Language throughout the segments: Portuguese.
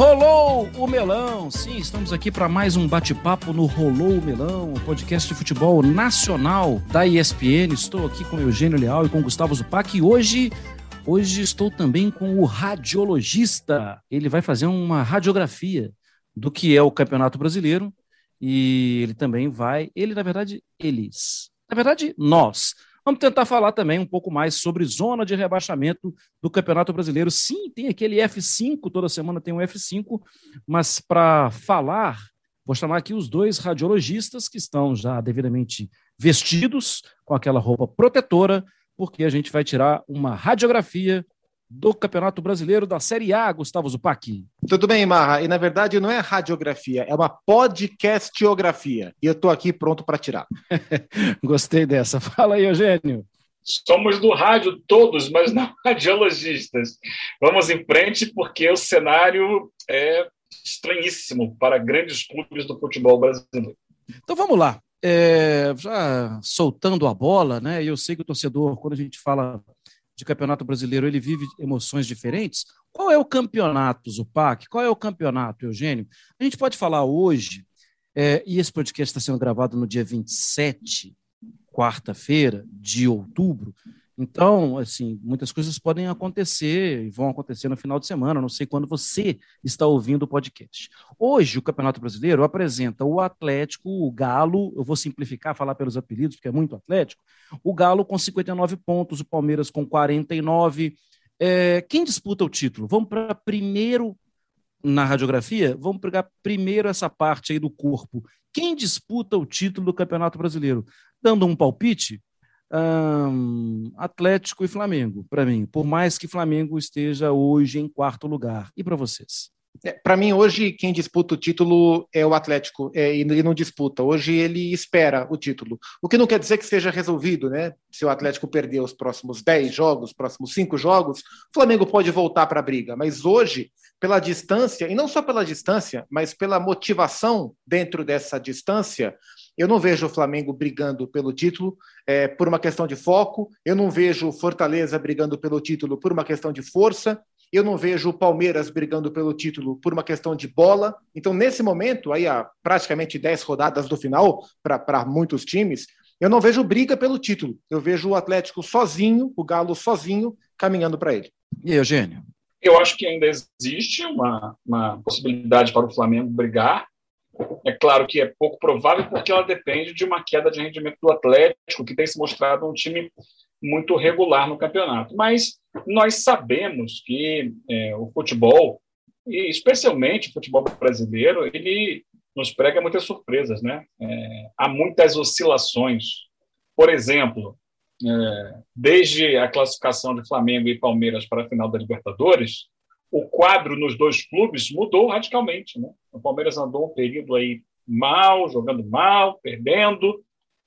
Rolou o Melão! Sim, estamos aqui para mais um bate-papo no Rolou o Melão, o podcast de futebol nacional da ESPN. Estou aqui com Eugênio Leal e com Gustavo Zupac e hoje, hoje estou também com o radiologista. Ele vai fazer uma radiografia do que é o Campeonato Brasileiro e ele também vai, ele na verdade, eles, na verdade, nós Vamos tentar falar também um pouco mais sobre zona de rebaixamento do Campeonato Brasileiro. Sim, tem aquele F5, toda semana tem um F5, mas para falar, vou chamar aqui os dois radiologistas que estão já devidamente vestidos com aquela roupa protetora, porque a gente vai tirar uma radiografia do Campeonato Brasileiro da Série A, Gustavo Zupac. Tudo bem, Marra. E na verdade não é radiografia, é uma podcastografia. E eu estou aqui pronto para tirar. Gostei dessa. Fala aí, Eugênio. Somos do rádio todos, mas não radiologistas. Vamos em frente porque o cenário é estranhíssimo para grandes clubes do futebol brasileiro. Então vamos lá. É, já soltando a bola, né? Eu sei que o torcedor, quando a gente fala de campeonato brasileiro, ele vive emoções diferentes. Qual é o campeonato, Zupac? Qual é o campeonato, Eugênio? A gente pode falar hoje, é, e esse podcast está sendo gravado no dia 27, quarta-feira de outubro, então, assim, muitas coisas podem acontecer e vão acontecer no final de semana, não sei quando você está ouvindo o podcast. Hoje, o Campeonato Brasileiro apresenta o Atlético, o Galo, eu vou simplificar, falar pelos apelidos, porque é muito Atlético, o Galo com 59 pontos, o Palmeiras com 49. É, quem disputa o título? Vamos para primeiro na radiografia? Vamos pegar primeiro essa parte aí do corpo. Quem disputa o título do Campeonato Brasileiro? Dando um palpite, Atlético e Flamengo, para mim, por mais que Flamengo esteja hoje em quarto lugar. E para vocês? É, para mim, hoje, quem disputa o título é o Atlético, é, e ele não disputa. Hoje ele espera o título. O que não quer dizer que seja resolvido, né? Se o Atlético perder os próximos 10 jogos, próximos 5 jogos, o Flamengo pode voltar para a briga. Mas hoje, pela distância, e não só pela distância, mas pela motivação dentro dessa distância, eu não vejo o Flamengo brigando pelo título é, por uma questão de foco, eu não vejo o Fortaleza brigando pelo título por uma questão de força, eu não vejo o Palmeiras brigando pelo título por uma questão de bola. Então, nesse momento, aí há praticamente 10 rodadas do final para muitos times, eu não vejo briga pelo título. Eu vejo o Atlético sozinho, o Galo sozinho, caminhando para ele. E aí, Eugênio? Eu acho que ainda existe uma, uma possibilidade para o Flamengo brigar, é claro que é pouco provável porque ela depende de uma queda de rendimento do Atlético, que tem se mostrado um time muito regular no campeonato. Mas nós sabemos que é, o futebol, e especialmente o futebol brasileiro, ele nos prega muitas surpresas, né? É, há muitas oscilações. Por exemplo, é, desde a classificação de Flamengo e Palmeiras para a final da Libertadores, o quadro nos dois clubes mudou radicalmente. Né? O Palmeiras andou um período aí mal, jogando mal, perdendo,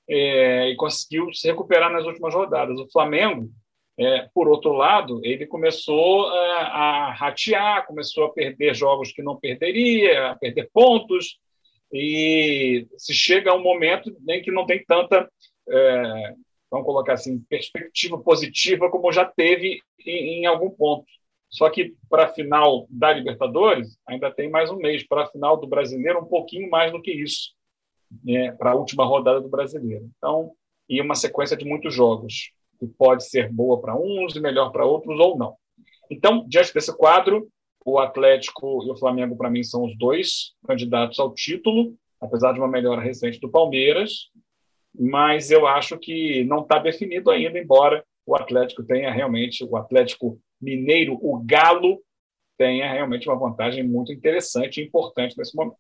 é, e conseguiu se recuperar nas últimas rodadas. O Flamengo, é, por outro lado, ele começou é, a ratear, começou a perder jogos que não perderia, a perder pontos, e se chega a um momento em que não tem tanta, é, vamos colocar assim, perspectiva positiva como já teve em, em algum ponto. Só que para a final da Libertadores, ainda tem mais um mês. Para a final do Brasileiro, um pouquinho mais do que isso, né, para a última rodada do Brasileiro. Então, e uma sequência de muitos jogos, que pode ser boa para uns e melhor para outros ou não. Então, diante desse quadro, o Atlético e o Flamengo, para mim, são os dois candidatos ao título, apesar de uma melhora recente do Palmeiras, mas eu acho que não está definido ainda, embora o Atlético tenha realmente, o Atlético Mineiro, o Galo, tenha realmente uma vantagem muito interessante e importante nesse momento.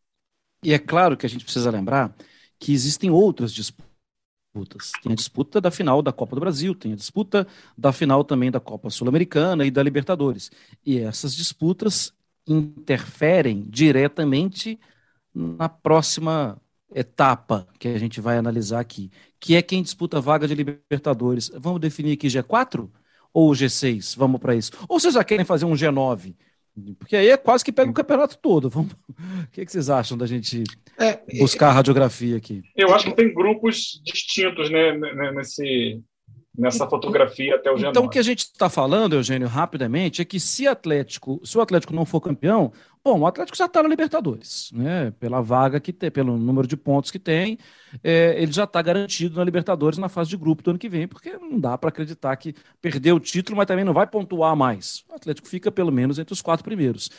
E é claro que a gente precisa lembrar que existem outras disputas. Tem a disputa da final da Copa do Brasil, tem a disputa da final também da Copa Sul-Americana e da Libertadores. E essas disputas interferem diretamente na próxima etapa que a gente vai analisar aqui, que é quem disputa a vaga de Libertadores. Vamos definir aqui G4 ou G6? Vamos para isso. Ou vocês já querem fazer um G9? Porque aí é quase que pega o campeonato todo. Vamos... O que, é que vocês acham da gente é, buscar a radiografia aqui? Eu acho que tem grupos distintos né, nesse, nessa fotografia até o G9. Então, o que a gente está falando, Eugênio, rapidamente, é que se, Atlético, se o Atlético não for campeão, bom, o Atlético já está na Libertadores, né? Pela vaga que tem, pelo número de pontos que tem, é, ele já está garantido na Libertadores na fase de grupo do ano que vem, porque não dá para acreditar que perdeu o título, mas também não vai pontuar mais. O Atlético fica pelo menos entre os quatro primeiros.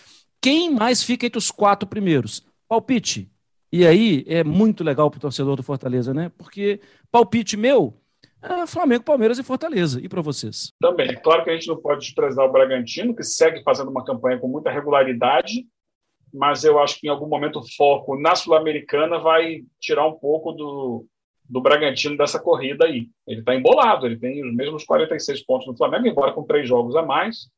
Quem mais fica entre os quatro primeiros? Palpite. E aí é muito legal para o torcedor do Fortaleza, né? Porque palpite meu é Flamengo, Palmeiras e Fortaleza. E para vocês? Também. Claro que a gente não pode desprezar o Bragantino, que segue fazendo uma campanha com muita regularidade, mas eu acho que em algum momento o foco na Sul-Americana vai tirar um pouco do, do Bragantino dessa corrida aí. Ele está embolado, ele tem os mesmos 46 pontos no Flamengo, embora com três jogos a mais,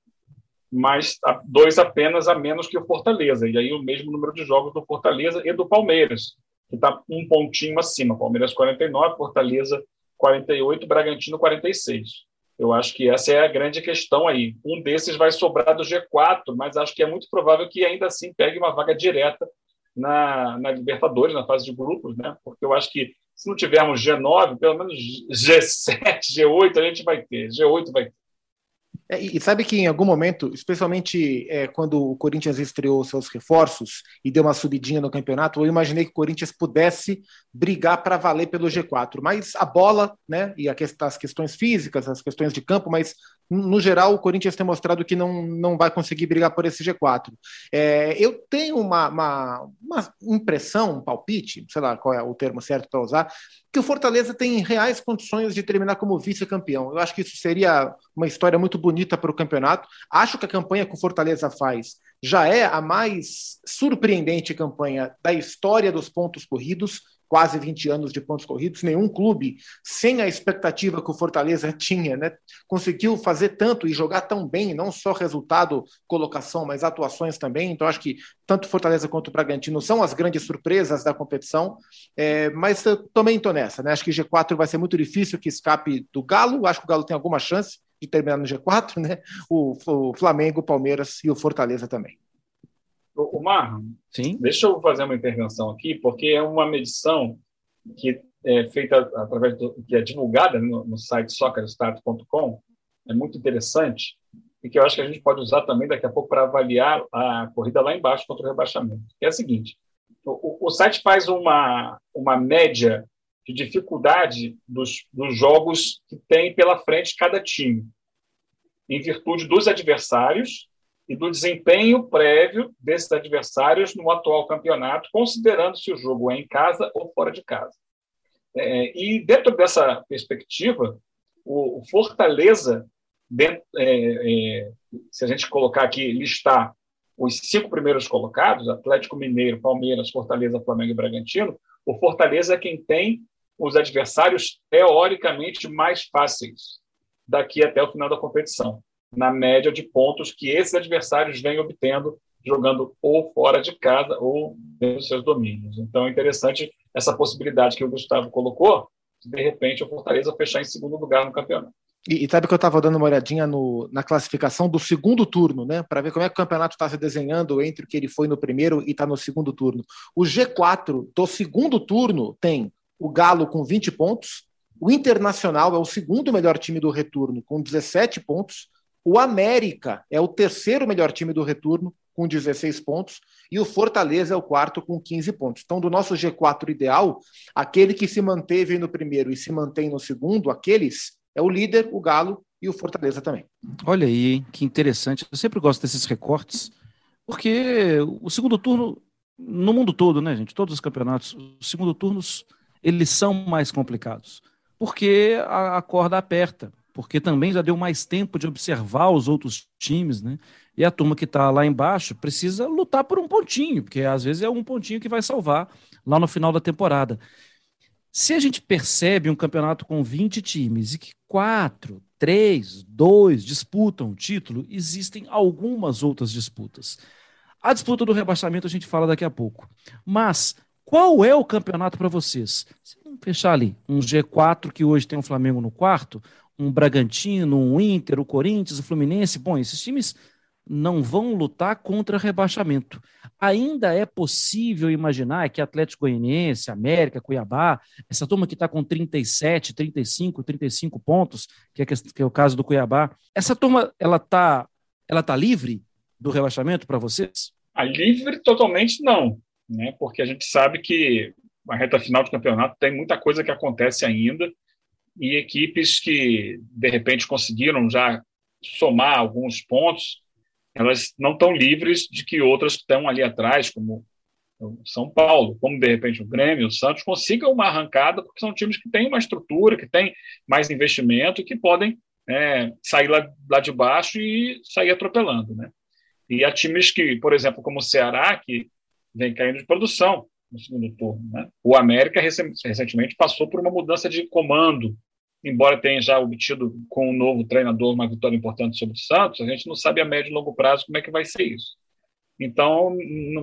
mas dois apenas a menos que o Fortaleza. E aí o mesmo número de jogos do Fortaleza e do Palmeiras, que está um pontinho acima. Palmeiras 49, Fortaleza 48, Bragantino 46. Eu acho que essa é a grande questão aí. Um desses vai sobrar do G4, mas acho que é muito provável que ainda assim pegue uma vaga direta na, na Libertadores, na fase de grupos, né? Porque eu acho que se não tivermos G9, pelo menos G7, G8 a gente vai ter. G8 vai ter. É, e sabe que em algum momento, especialmente é, quando o Corinthians estreou seus reforços e deu uma subidinha no campeonato, eu imaginei que o Corinthians pudesse brigar para valer pelo G4. Mas a bola, né, e as questões físicas, as questões de campo, mas no geral o Corinthians tem mostrado que não, não vai conseguir brigar por esse G4. É, eu tenho uma, uma, uma impressão, um palpite, sei lá qual é o termo certo para usar, que o Fortaleza tem reais condições de terminar como vice-campeão. Eu acho que isso seria uma história muito bonita para o campeonato. Acho que a campanha que o Fortaleza faz já é a mais surpreendente campanha da história dos pontos corridos quase 20 anos de pontos corridos, nenhum clube, sem a expectativa que o Fortaleza tinha, né, conseguiu fazer tanto e jogar tão bem, não só resultado, colocação, mas atuações também. Então, acho que tanto Fortaleza quanto o Bragantino são as grandes surpresas da competição, é, mas também estou nessa. Né? Acho que G4 vai ser muito difícil que escape do Galo, acho que o Galo tem alguma chance de terminar no G4, né? o, o Flamengo, o Palmeiras e o Fortaleza também. O Mar, Sim? deixa eu fazer uma intervenção aqui, porque é uma medição que é feita através do que é divulgada no, no site soccerstart.com, é muito interessante e que eu acho que a gente pode usar também daqui a pouco para avaliar a corrida lá embaixo contra o rebaixamento. é a seguinte: o, o site faz uma, uma média de dificuldade dos, dos jogos que tem pela frente cada time, em virtude dos adversários e do desempenho prévio desses adversários no atual campeonato, considerando se o jogo é em casa ou fora de casa. É, e dentro dessa perspectiva, o, o Fortaleza, dentro, é, é, se a gente colocar aqui, listar os cinco primeiros colocados, Atlético Mineiro, Palmeiras, Fortaleza, Flamengo e Bragantino, o Fortaleza é quem tem os adversários teoricamente mais fáceis daqui até o final da competição na média de pontos que esses adversários vêm obtendo jogando ou fora de casa ou dentro dos seus domínios. Então é interessante essa possibilidade que o Gustavo colocou, de, repente o Fortaleza fechar em segundo lugar no campeonato. E, e sabe que eu estava dando uma olhadinha no, na classificação do segundo turno, né? Para ver como é que o campeonato está se desenhando entre o que ele foi no primeiro e está no segundo turno. O G4 do segundo turno tem o Galo com 20 pontos, o Internacional é o segundo melhor time do retorno com 17 pontos, o América é o terceiro melhor time do retorno, com 16 pontos, e o Fortaleza é o quarto, com 15 pontos. Então, do nosso G4 ideal, aquele que se manteve no primeiro e se mantém no segundo, aqueles, é o líder, o Galo e o Fortaleza também. Olha aí, que interessante. Eu sempre gosto desses recortes, porque o segundo turno, no mundo todo, né, gente? Todos os campeonatos, os segundo turnos, eles são mais complicados, porque a, a corda aperta porque também já deu mais tempo de observar os outros times, né? E a turma que está lá embaixo precisa lutar por um pontinho, porque às vezes é um pontinho que vai salvar lá no final da temporada. Se a gente percebe um campeonato com 20 times e que quatro, três, dois disputam o título, existem algumas outras disputas. A disputa do rebaixamento a gente fala daqui a pouco. Mas qual é o campeonato para vocês? Se não fechar ali um G4 que hoje tem o Flamengo no quarto, um Bragantino, um Inter, o Corinthians, o Fluminense, bom, esses times não vão lutar contra rebaixamento. Ainda é possível imaginar que Atlético Goianiense, América, Cuiabá, essa turma que está com 37, 35, 35 pontos, que é, que é o caso do Cuiabá, essa turma ela está ela tá livre do rebaixamento para vocês? A livre totalmente não, né? Porque a gente sabe que a reta final do campeonato tem muita coisa que acontece ainda e equipes que de repente conseguiram já somar alguns pontos elas não estão livres de que outras que estão ali atrás, como o São Paulo, como de repente o Grêmio, o Santos, consigam uma arrancada, porque são times que têm uma estrutura, que têm mais investimento e que podem é, sair lá, lá de baixo e sair atropelando. Né? E há times que, por exemplo, como o Ceará, que vem caindo de produção no segundo turno. Né? O América recentemente passou por uma mudança de comando embora tenha já obtido com o um novo treinador uma vitória importante sobre o Santos, a gente não sabe a médio e longo prazo como é que vai ser isso. Então,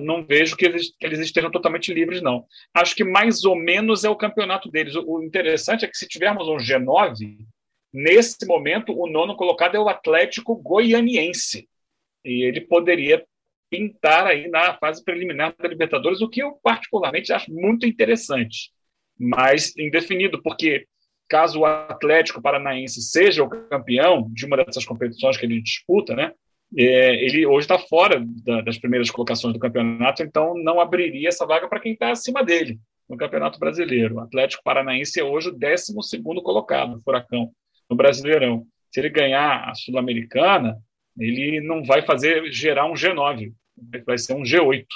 não vejo que eles, que eles estejam totalmente livres, não. Acho que mais ou menos é o campeonato deles. O interessante é que se tivermos um G9, nesse momento, o nono colocado é o Atlético Goianiense. E ele poderia pintar aí na fase preliminar da Libertadores, o que eu particularmente acho muito interessante, mas indefinido, porque caso o Atlético Paranaense seja o campeão de uma dessas competições que ele disputa, né? É, ele hoje está fora da, das primeiras colocações do campeonato, então não abriria essa vaga para quem está acima dele no Campeonato Brasileiro. O Atlético Paranaense é hoje o 12 colocado, Furacão, no Brasileirão. Se ele ganhar a Sul-Americana, ele não vai fazer gerar um G9, vai ser um G8.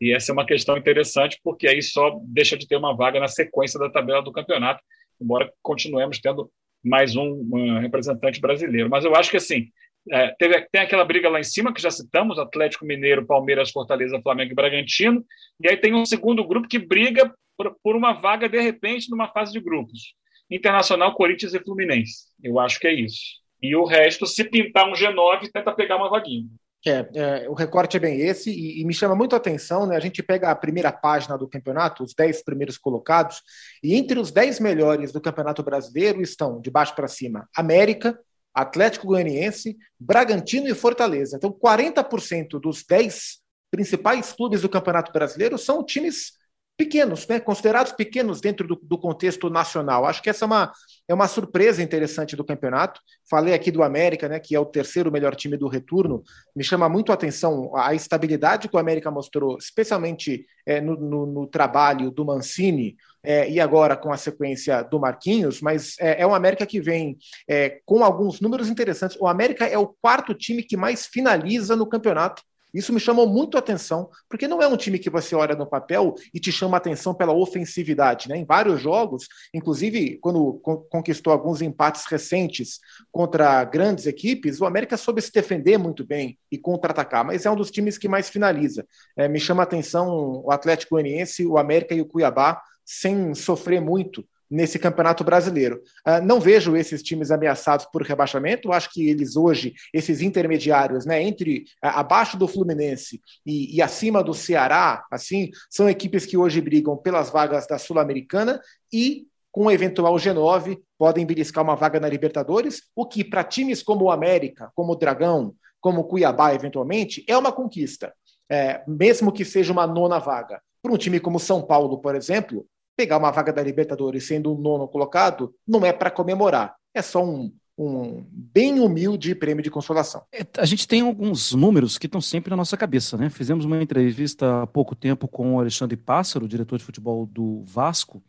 E essa é uma questão interessante, porque aí só deixa de ter uma vaga na sequência da tabela do campeonato, embora continuemos tendo mais um, um representante brasileiro. Mas eu acho que, assim, é, teve, tem aquela briga lá em cima, que já citamos, Atlético Mineiro, Palmeiras, Fortaleza, Flamengo e Bragantino, e aí tem um segundo grupo que briga por, por uma vaga, de repente, numa fase de grupos. Internacional, Corinthians e Fluminense. Eu acho que é isso. E o resto, se pintar um G9, tenta pegar uma vaguinha. É, é, o recorte é bem esse, e, e, me chama muito a atenção, né? A gente pega a primeira página do campeonato, os 10 primeiros colocados, e entre os 10 melhores do Campeonato Brasileiro estão, de baixo para cima, América, Atlético Goianiense, Bragantino e Fortaleza. Então, 40% dos 10 principais clubes do Campeonato Brasileiro são times pequenos, né? considerados pequenos dentro do, do, contexto nacional. Acho que essa é uma, é uma surpresa interessante do campeonato. Falei aqui do América, né, que é o terceiro melhor time do retorno. Me chama muito a atenção a estabilidade que o América mostrou, especialmente é, no, no, no, trabalho do Mancini. É, e agora com a sequência do Marquinhos, mas é, é um América que vem é, com alguns números interessantes. O América é o quarto time que mais finaliza no campeonato isso me chamou muito a atenção, porque não é um time que você olha no papel e te chama a atenção pela ofensividade. Né? Em vários jogos, inclusive quando conquistou alguns empates recentes contra grandes equipes, o América soube se defender muito bem e contra-atacar, mas é um dos times que mais finaliza. É, me chama a atenção o Atlético Goianiense, o América e o Cuiabá, sem sofrer muito nesse Campeonato Brasileiro. Uh, não vejo esses times ameaçados por rebaixamento, acho que eles hoje, esses intermediários, né, entre uh, abaixo do Fluminense e, e, acima do Ceará, assim, são equipes que hoje brigam pelas vagas da Sul-Americana e com o eventual G9 podem beliscar uma vaga na Libertadores, o que para times como o América, como o Dragão, como o Cuiabá, eventualmente, é uma conquista, é, mesmo que seja uma nona vaga. Para um time como São Paulo, por exemplo, pegar uma vaga da Libertadores sendo o nono colocado não é para comemorar, é só um, um bem humilde prêmio de consolação. É, a gente tem alguns números que estão sempre na nossa cabeça, né? Fizemos uma entrevista há pouco tempo com o Alexandre Pássaro, diretor de futebol do Vasco,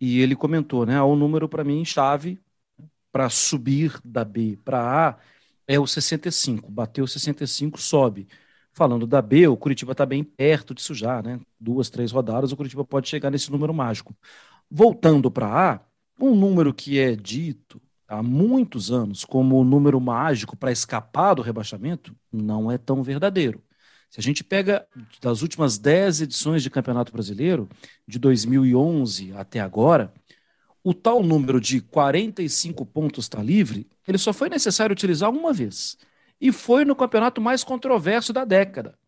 e ele comentou, né? O número para mim chave para subir da B para A é o 65. Bateu 65, sobe. Falando da B, o Curitiba está bem perto disso já, né? Duas, três rodadas, o Curitiba pode chegar nesse número mágico. Voltando para A, um número que é dito há muitos anos como o número mágico para escapar do rebaixamento não é tão verdadeiro. Se a gente pega das últimas dez edições de Campeonato Brasileiro, de 2011 até agora, o tal número de 45 pontos está livre, ele só foi necessário utilizar uma vez e foi no campeonato mais controverso da década,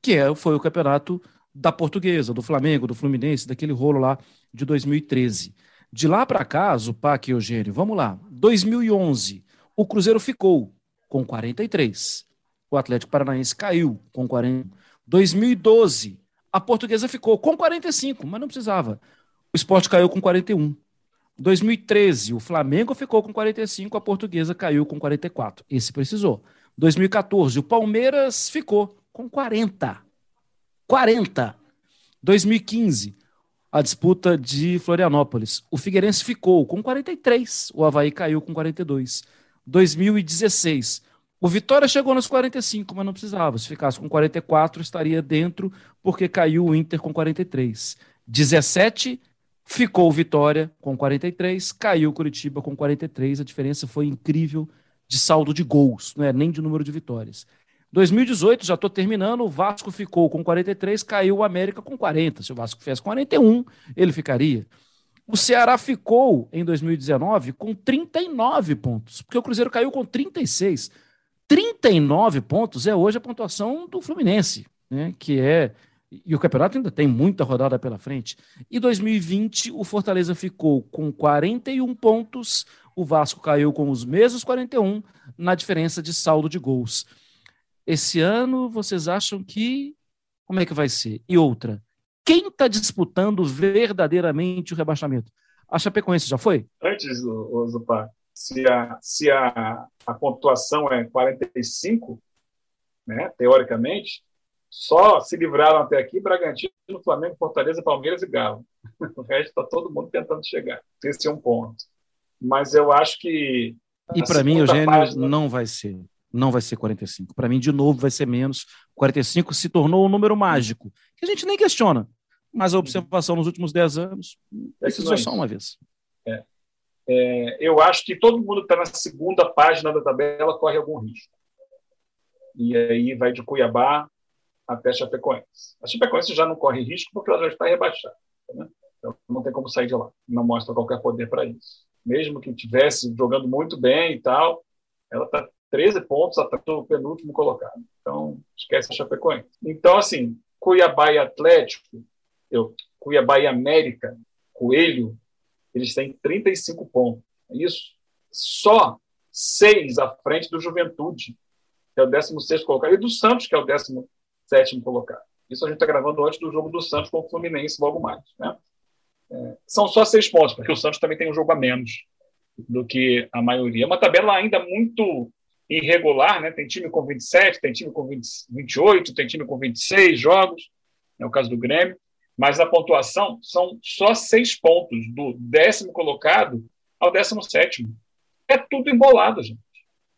que é, foi o campeonato da Portuguesa, do Flamengo, do Fluminense, daquele rolo lá de 2013. De lá para cá, Zupac e Eugênio, vamos lá. 2011, o Cruzeiro ficou com 43. o Atlético Paranaense caiu com 40. 2012, a Portuguesa ficou com 45, mas não precisava. O esporte caiu com 41. 2013, o Flamengo ficou com 45, a Portuguesa caiu com 44. Esse precisou. 2014, o Palmeiras ficou com 40. 40. 2015, a disputa de Florianópolis. O Figueirense ficou com 43, o Havaí caiu com 42. 2016, o Vitória chegou nos 45, mas não precisava. Se ficasse com 44, estaria dentro, porque caiu o Inter com 43. 17, ficou o Vitória com 43, caiu o Curitiba com 43. A diferença foi incrível de saldo de gols, não é nem de número de vitórias. 2018, já estou terminando, o Vasco ficou com 43, caiu o América com 40. Se o Vasco fizesse 41, ele ficaria. O Ceará ficou em 2019 com 39 pontos, porque o Cruzeiro caiu com 36. 39 pontos é hoje a pontuação do Fluminense, né, que é e o campeonato ainda tem muita rodada pela frente. E 2020, o Fortaleza ficou com 41 pontos, o Vasco caiu com os mesmos 41 na diferença de saldo de gols. Esse ano, vocês acham que. Como é que vai ser? E outra, quem está disputando verdadeiramente o rebaixamento? A Chapecoense já foi? Antes, Zupar, se, a, se a, a pontuação é 45, né, teoricamente, só se livraram até aqui Bragantino, Flamengo, Fortaleza, Palmeiras e Galo. O resto está todo mundo tentando chegar. Esse é um ponto. Mas eu acho que. E para mim, Eugênio, página... não vai ser. Não vai ser 45. Para mim, de novo, vai ser menos. 45 se tornou um número mágico, que a gente nem questiona. Mas a observação nos últimos 10 anos é precisou é só uma vez. É. É, eu acho que todo mundo que está na segunda página da tabela corre algum risco. E aí vai de Cuiabá até Chapecoense. A Chapecoense já não corre risco porque ela já está rebaixada. Né? Então não tem como sair de lá. Não mostra qualquer poder para isso. Mesmo que tivesse jogando muito bem e tal, ela está 13 pontos atrás do penúltimo colocado. Então, esquece a Chapecoense. Então, assim, Cuiabá e Atlético, eu, Cuiabá e América, Coelho, eles têm 35 pontos. É isso. Só seis à frente do Juventude, que é o 16 colocado, e do Santos, que é o 17 colocado. Isso a gente está gravando antes do jogo do Santos com o Fluminense logo mais. Né? São só seis pontos, porque o Santos também tem um jogo a menos do que a maioria. É uma tabela ainda muito irregular, né? Tem time com 27, tem time com 20, 28, tem time com 26 jogos, é o caso do Grêmio, mas a pontuação são só seis pontos, do décimo colocado ao décimo sétimo. É tudo embolado, gente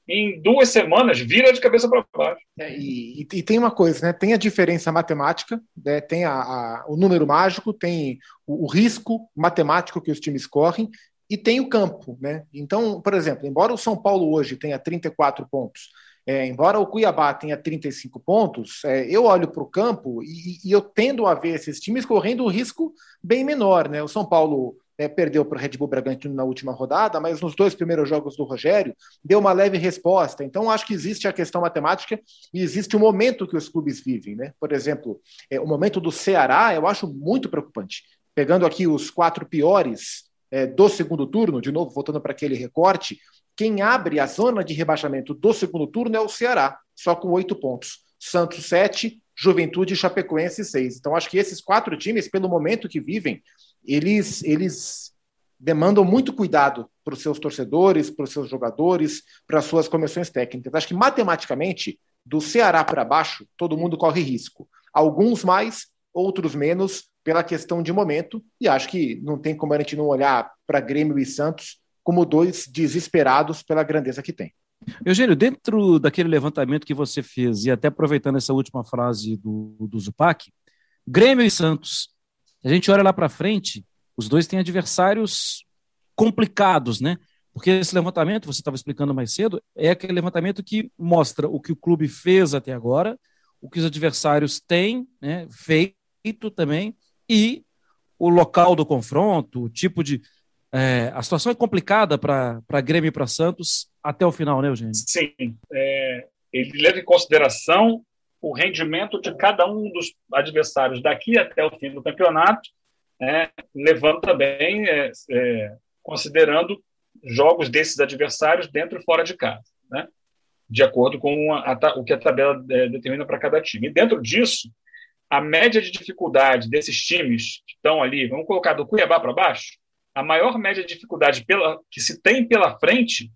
em duas semanas vira de cabeça para baixo. É, e, e, tem uma coisa, né? Tem a diferença matemática, né? tem a, a, o número mágico, tem o, o, risco matemático que os times correm e tem o campo, né? Então, por exemplo, embora o São Paulo hoje tenha 34 pontos, é, embora o Cuiabá tenha 35 pontos, é, eu olho para o campo e, e, eu tendo a ver esses times correndo um risco bem menor, né? O São Paulo é, perdeu para o Red Bull Bragantino na última rodada, mas nos dois primeiros jogos do Rogério deu uma leve resposta. Então, acho que existe a questão matemática e existe o momento que os clubes vivem. Né? Por exemplo, é, o momento do Ceará eu acho muito preocupante. Pegando aqui os quatro piores é, do segundo turno, de novo, voltando para aquele recorte, quem abre a zona de rebaixamento do segundo turno é o Ceará, só com oito pontos. Santos, sete, Juventude e Chapecoense, seis. Então, acho que esses quatro times, pelo momento que vivem, eles, eles demandam muito cuidado para os seus torcedores, para os seus jogadores, para as suas comissões técnicas. Acho que matematicamente, do Ceará para baixo, todo mundo corre risco. Alguns mais, outros menos, pela questão de momento, e acho que não tem como a gente não olhar para Grêmio e Santos como dois desesperados pela grandeza que tem. Eugênio, dentro daquele levantamento que você fez, e até aproveitando essa última frase do, do Zupac, Grêmio e Santos a gente olha lá para frente, os dois têm adversários complicados, né? Porque esse levantamento, você estava explicando mais cedo, é aquele levantamento que mostra o que o clube fez até agora, o que os adversários têm né, feito também, e o local do confronto, o tipo de. É, a situação é complicada para Grêmio e para Santos até o final, né, Eugênio? Sim. É, ele leva em consideração o rendimento de cada um dos adversários daqui até o fim do campeonato, né, levando também, é, é, considerando jogos desses adversários dentro e fora de casa. Né? de acordo com a, a, o que a tabela é, determina para cada time. E dentro disso, a média de dificuldade desses times que estão ali, vamos colocar do Cuiabá para baixo, a maior média de dificuldade pela, que se tem pela frente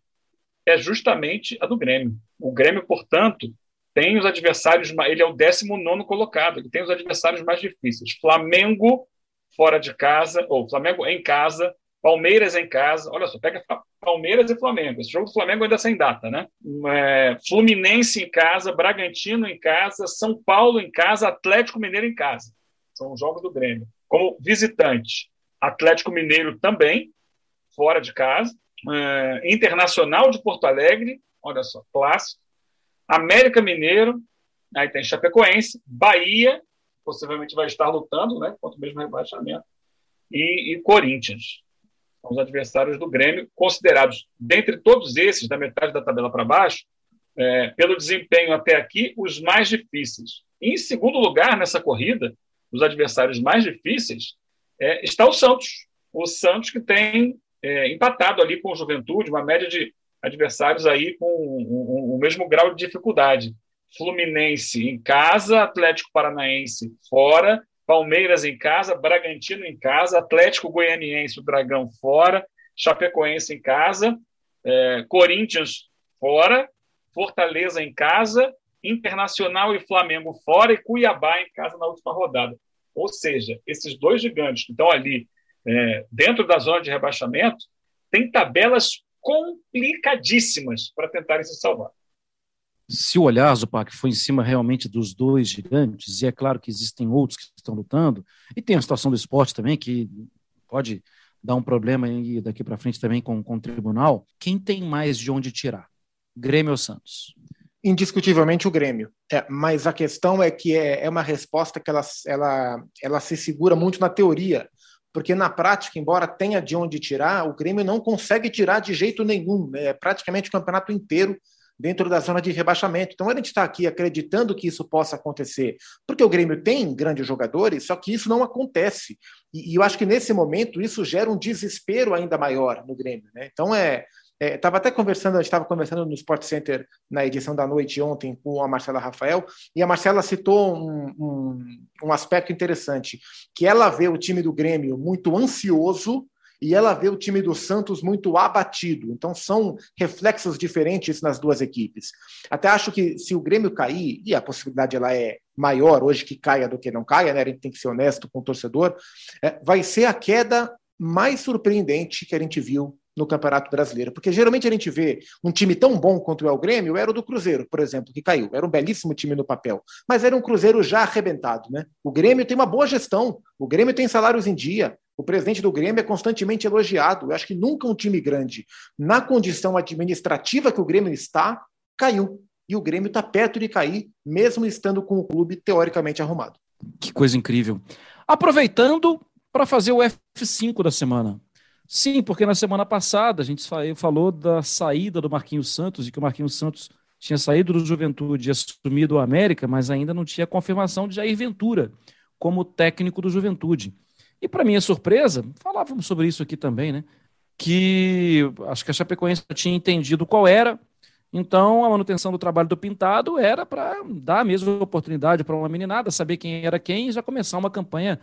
é justamente a do Grêmio. O Grêmio, portanto, tem os adversários, ele é o 19 colocado, ele tem os adversários mais difíceis. Flamengo fora de casa, ou Flamengo em casa, Palmeiras em casa. Olha só, pega Palmeiras e Flamengo. Esse jogo do Flamengo ainda sem data, né? É, Fluminense em casa, Bragantino em casa, São Paulo em casa, Atlético Mineiro em casa. São os jogos do Grêmio. Como visitante, Atlético Mineiro também, fora de casa. É, Internacional de Porto Alegre, olha só, clássico. América Mineiro, aí tem Chapecoense, Bahia, possivelmente vai estar lutando né, contra o mesmo rebaixamento, e, e Corinthians. São os adversários do Grêmio, considerados, dentre todos esses, da metade da tabela para baixo, é, pelo desempenho até aqui, os mais difíceis. Em segundo lugar, nessa corrida, os adversários mais difíceis, é, está o Santos. O Santos que tem é, empatado ali com o Juventude, uma média de adversários aí com o, mesmo grau de dificuldade. Fluminense em casa, Atlético Paranaense fora, Palmeiras em casa, Bragantino em casa, Atlético Goianiense, o Dragão fora, Chapecoense em casa, é, Corinthians fora, Fortaleza em casa, Internacional e Flamengo fora e Cuiabá em casa na última rodada. Ou seja, esses dois gigantes que estão ali é, dentro da zona de rebaixamento têm tabelas complicadíssimas para tentarem se salvar. Se o olhar, Zupac, foi em cima realmente dos dois gigantes, e é claro que existem outros que estão lutando, e tem a situação do esporte também, que pode dar um problema aí daqui para frente também com, com o tribunal, quem tem mais de onde tirar? Grêmio ou Santos? Indiscutivelmente o Grêmio. É, mas a questão é que é, é uma resposta que ela, ela, ela se segura muito na teoria porque na prática, embora tenha de onde tirar, o Grêmio não consegue tirar de jeito nenhum. Né? É praticamente o campeonato inteiro dentro da zona de rebaixamento. Então a gente está aqui acreditando que isso possa acontecer, porque o Grêmio tem grandes jogadores, só que isso não acontece. E, e eu acho que nesse momento isso gera um desespero ainda maior no Grêmio. Né? Então é Estava é, até conversando, a gente estava conversando no Sport Center na edição da noite ontem com a Marcela Rafael, e a Marcela citou um, um, um aspecto interessante, que ela vê o time do Grêmio muito ansioso e ela vê o time do Santos muito abatido. Então são reflexos diferentes nas duas equipes. Até acho que se o Grêmio cair, e a possibilidade ela é maior hoje que caia do que não caia, né? A gente tem que ser honesto com o torcedor, é, vai ser a queda mais surpreendente que a gente viu no Campeonato Brasileiro. Porque geralmente a gente vê um time tão bom quanto é o Grêmio, era o do Cruzeiro, por exemplo, que caiu. Era um belíssimo time no papel. Mas era um Cruzeiro já arrebentado. Né? O Grêmio tem uma boa gestão, o Grêmio tem salários em dia. O presidente do Grêmio é constantemente elogiado. Eu acho que nunca um time grande, na condição administrativa que o Grêmio está, caiu. E o Grêmio está perto de cair, mesmo estando com o clube teoricamente arrumado. Que coisa incrível. Aproveitando para fazer o F5 da semana. Sim, porque na semana passada a gente falou da saída do Marquinhos Santos e que o Marquinhos Santos tinha saído do Juventude e assumido o América, mas ainda não tinha confirmação de Jair Ventura como técnico do Juventude. E para minha surpresa, falávamos sobre isso aqui também, né? Que acho que a Chapecoense tinha entendido qual era, então a manutenção do trabalho do Pintado era para dar a mesma oportunidade para uma meninada, saber quem era quem e já começar uma campanha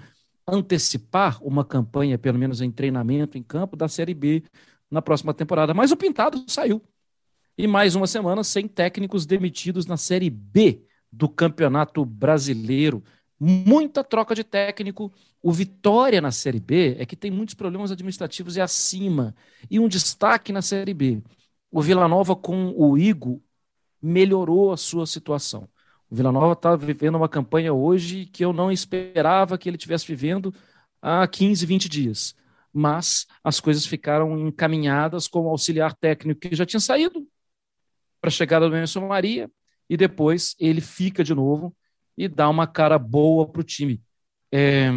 antecipar uma campanha, pelo menos em treinamento em campo, da Série B na próxima temporada. Mas o Pintado saiu. E mais uma semana sem técnicos demitidos na Série B do Campeonato Brasileiro. Muita troca de técnico. O Vitória na Série B é que tem muitos problemas administrativos e acima. E um destaque na Série B. O Vila Nova com o Igo melhorou a sua situação. Vila Nova está vivendo uma campanha hoje que eu não esperava que ele tivesse vivendo há 15, 20 dias. Mas as coisas ficaram encaminhadas com o auxiliar técnico que já tinha saído para a chegada do Emerson Maria, e depois ele fica de novo e dá uma cara boa para o time. É...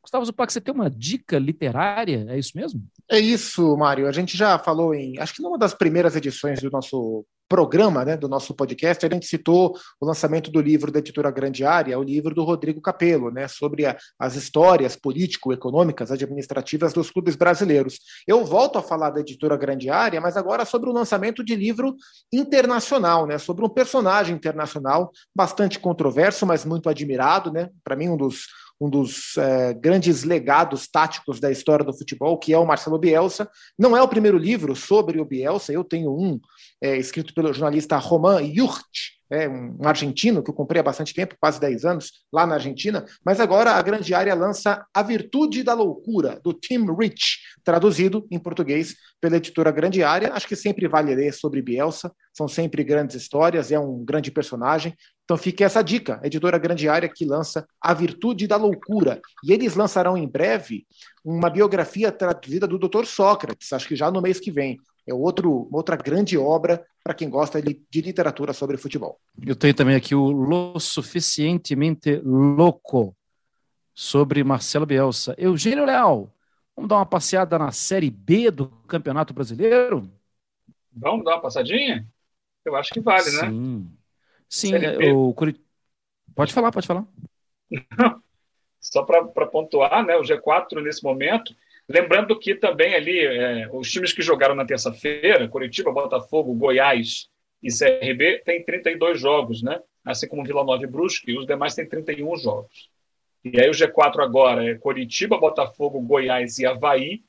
Gustavo Zupac, você tem uma dica literária? É isso mesmo? É isso, Mário. A gente já falou em, acho que numa das primeiras edições do nosso programa, né, do nosso podcast, a gente citou o lançamento do livro da editora Grande Área, o livro do Rodrigo Capello, né, sobre a, as histórias político-econômicas, administrativas dos clubes brasileiros. Eu volto a falar da editora Grande Área, mas agora sobre o lançamento de livro internacional, né, sobre um personagem internacional bastante controverso, mas muito admirado, né, para mim um dos um dos é, grandes legados táticos da história do futebol, que é o Marcelo Bielsa. Não é o primeiro livro sobre o Bielsa, eu tenho um é, escrito pelo jornalista Roman Jurt, é, um argentino que eu comprei há bastante tempo, quase 10 anos, lá na Argentina, mas agora a grande área lança A Virtude da Loucura, do Tim Rich, traduzido em português pela editora Grande Área. Acho que sempre vale ler sobre Bielsa, são sempre grandes histórias, é um grande personagem. Então fica essa dica, a editora Grande Área que lança A Virtude da Loucura. E eles lançarão em breve uma biografia traduzida do Dr. Sócrates, acho que já no mês que vem. É outro, outra grande obra para quem gosta de, de, literatura sobre futebol. Eu tenho também aqui o Lo Suficientemente Louco, sobre Marcelo Bielsa. Eugênio Leal, vamos dar uma passeada na Série B do Campeonato Brasileiro? Vamos dar uma passadinha? Eu acho que vale, né? Sim. Sim, é, o Curit... Pode falar, pode falar. Só para pontuar, né, o G4 nesse momento Lembrando que também ali, é, os times que jogaram na terça-feira, Curitiba, Botafogo, Goiás e CRB, tem 32 jogos, né? Assim como Vila Nova e Brusque, os demais têm 31 jogos. E aí o G4 agora é Curitiba, Botafogo, Goiás e Havaí,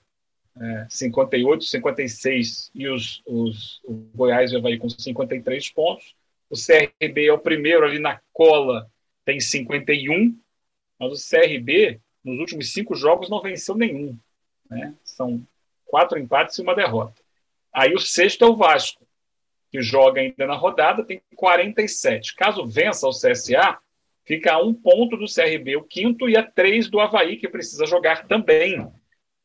é, 58, 56, e os, os, o Goiás e Havaí com 53 pontos. O CRB é o primeiro ali na cola, tem 51, mas o CRB, nos últimos cinco jogos, não venceu nenhum. Né? São quatro empates e uma derrota. Aí o sexto é o Vasco, que joga ainda na rodada, tem 47. Caso vença o CSA, fica a um ponto do CRB, o quinto, e a três do Havaí, que precisa jogar também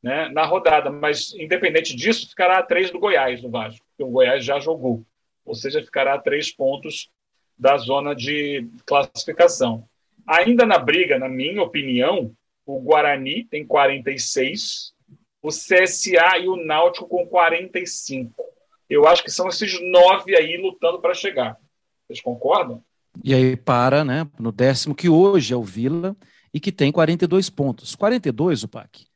né, na rodada. Mas, independente disso, ficará a três do Goiás, do Vasco, porque o Goiás já jogou. Ou seja, ficará a três pontos da zona de classificação. Ainda na briga, na minha opinião, o Guarani tem 46, o CSA e o Náutico com 45. Eu acho que são esses nove aí lutando para chegar. Vocês concordam? E aí para, né, no décimo, que hoje é o Vila e que tem 42 pontos. 42, o PAC.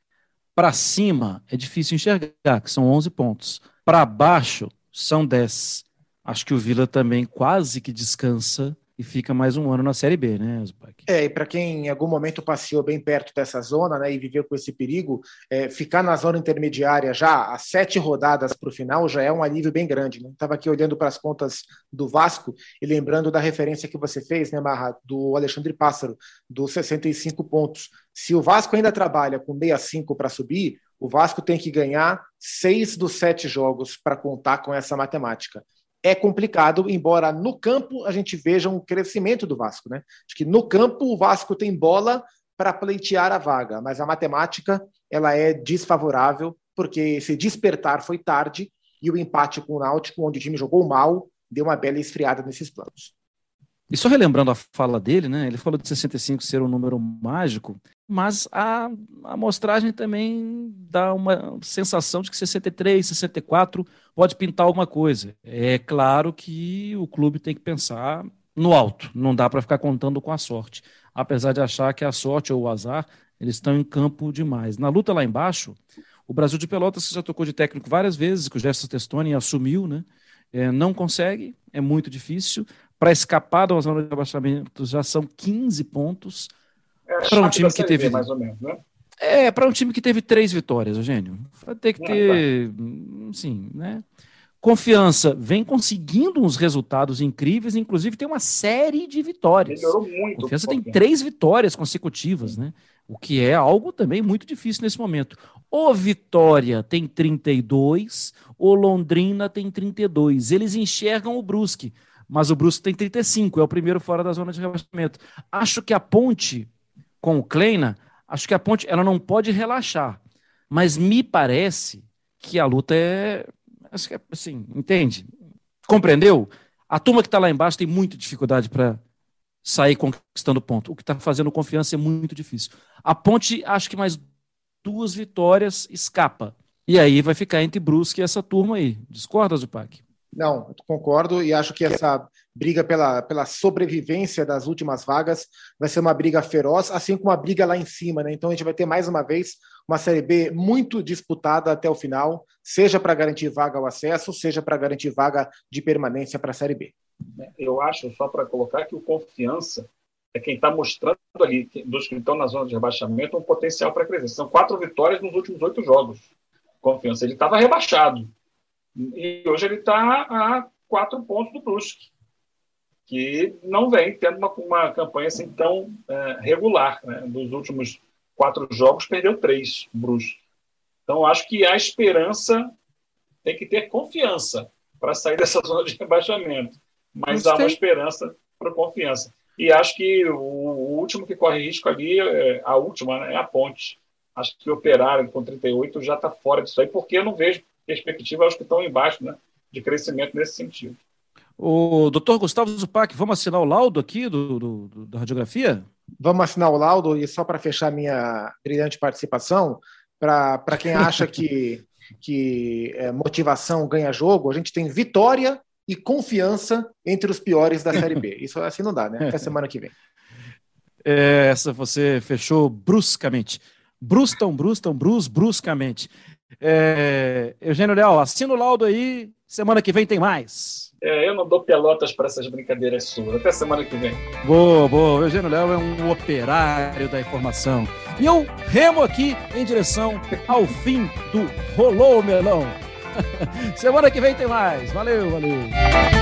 Para cima é difícil enxergar, que são 11 pontos. Para baixo são 10. Acho que o Vila também quase que descansa e fica mais um ano na Série B, né, Zupac? É, e para quem em algum momento passeou bem perto dessa zona, né, e viveu com esse perigo, é, ficar na zona intermediária já a sete rodadas para o final já é um alívio bem grande. Estava né? aqui olhando para as contas do Vasco e lembrando da referência que você fez, né, Marra, do Alexandre Pássaro, dos 65 pontos. Se o Vasco ainda trabalha com 65 para subir, o Vasco tem que ganhar seis dos sete jogos para contar com essa matemática é complicado, embora no campo a gente veja um crescimento do Vasco. Né? Acho que no campo o Vasco tem bola para pleitear a vaga, mas a matemática ela é desfavorável, porque esse despertar foi tarde e o empate com o Náutico, onde o time jogou mal, deu uma bela esfriada nesses planos. E só relembrando a fala dele, né? Ele falou de 65 ser um número mágico, mas a amostragem também dá uma sensação de que 63, 64 pode pintar alguma coisa. É claro que o clube tem que pensar no alto, não dá para ficar contando com a sorte. Apesar de achar que a sorte ou o azar, eles estão em campo demais. Na luta lá embaixo, o Brasil de Pelotas, que já tocou de técnico várias vezes, que o Gerson Testoni assumiu, né? É, não consegue, é muito difícil. Para escapar da zona de abaixamento já são 15 pontos. É, para um time que teve. Mais ou menos, né? É, para um time que teve três vitórias, Eugênio. Vai ter que ter. Sim, né? Confiança vem conseguindo uns resultados incríveis, inclusive tem uma série de vitórias. Melhorou muito. Confiança tem três vitórias consecutivas, né? O que é algo também muito difícil nesse momento. O Vitória tem 32, o Londrina tem 32. Eles enxergam o Brusque mas o Brusque tem 35, é o primeiro fora da zona de rebaixamento. Acho que a ponte com o Kleina, acho que a ponte ela não pode relaxar, mas me parece que a luta é, é assim, entende? Compreendeu? A turma que está lá embaixo tem muita dificuldade para sair conquistando ponto. O que está fazendo confiança é muito difícil. A ponte, acho que mais duas vitórias escapa. E aí vai ficar entre Brusque e essa turma aí. Discorda, Zupac? Não, concordo e acho que essa briga pela, pela sobrevivência das últimas vagas vai ser uma briga feroz, assim como a briga lá em cima, né? Então a gente vai ter mais uma vez uma Série B muito disputada até o final, seja para garantir vaga ao acesso, seja para garantir vaga de permanência para a Série B. Eu acho, só para colocar, que o Confiança é quem está mostrando ali, dos que estão na zona de rebaixamento, um potencial para crescer. São quatro vitórias nos últimos oito jogos. Confiança. Ele estava rebaixado. E hoje ele está a quatro pontos do Brusque, que não vem tendo uma, uma campanha assim tão é, regular. Né? Dos últimos quatro jogos, perdeu três, o Brusque. Então, acho que a esperança tem que ter confiança para sair dessa zona de rebaixamento. Mas há uma esperança para confiança. E acho que o, o, último que corre risco ali, é, a última, né, é a Ponte. Acho que o Operário com 38 já está fora disso aí, porque eu não vejo perspectiva aos que estão embaixo né, de crescimento nesse sentido. O doutor Gustavo Zupac, vamos assinar o laudo aqui do, do, do da radiografia? Vamos assinar o laudo e só para fechar minha brilhante participação, para quem acha que, que é, motivação ganha jogo, a gente tem vitória e confiança entre os piores da Série B. Isso assim não dá, né? Até semana que vem. É, essa você fechou bruscamente. Brustam, brustam, brus, bruscamente. É, Eugênio Leal, assina o laudo aí. Semana que vem tem mais. É, eu não dou pelotas para essas brincadeiras suas. Até semana que vem. Boa, boa. Eugênio Léo é um operário da informação. E eu remo aqui em direção ao fim do Rolou Melão. semana que vem tem mais. Valeu, valeu.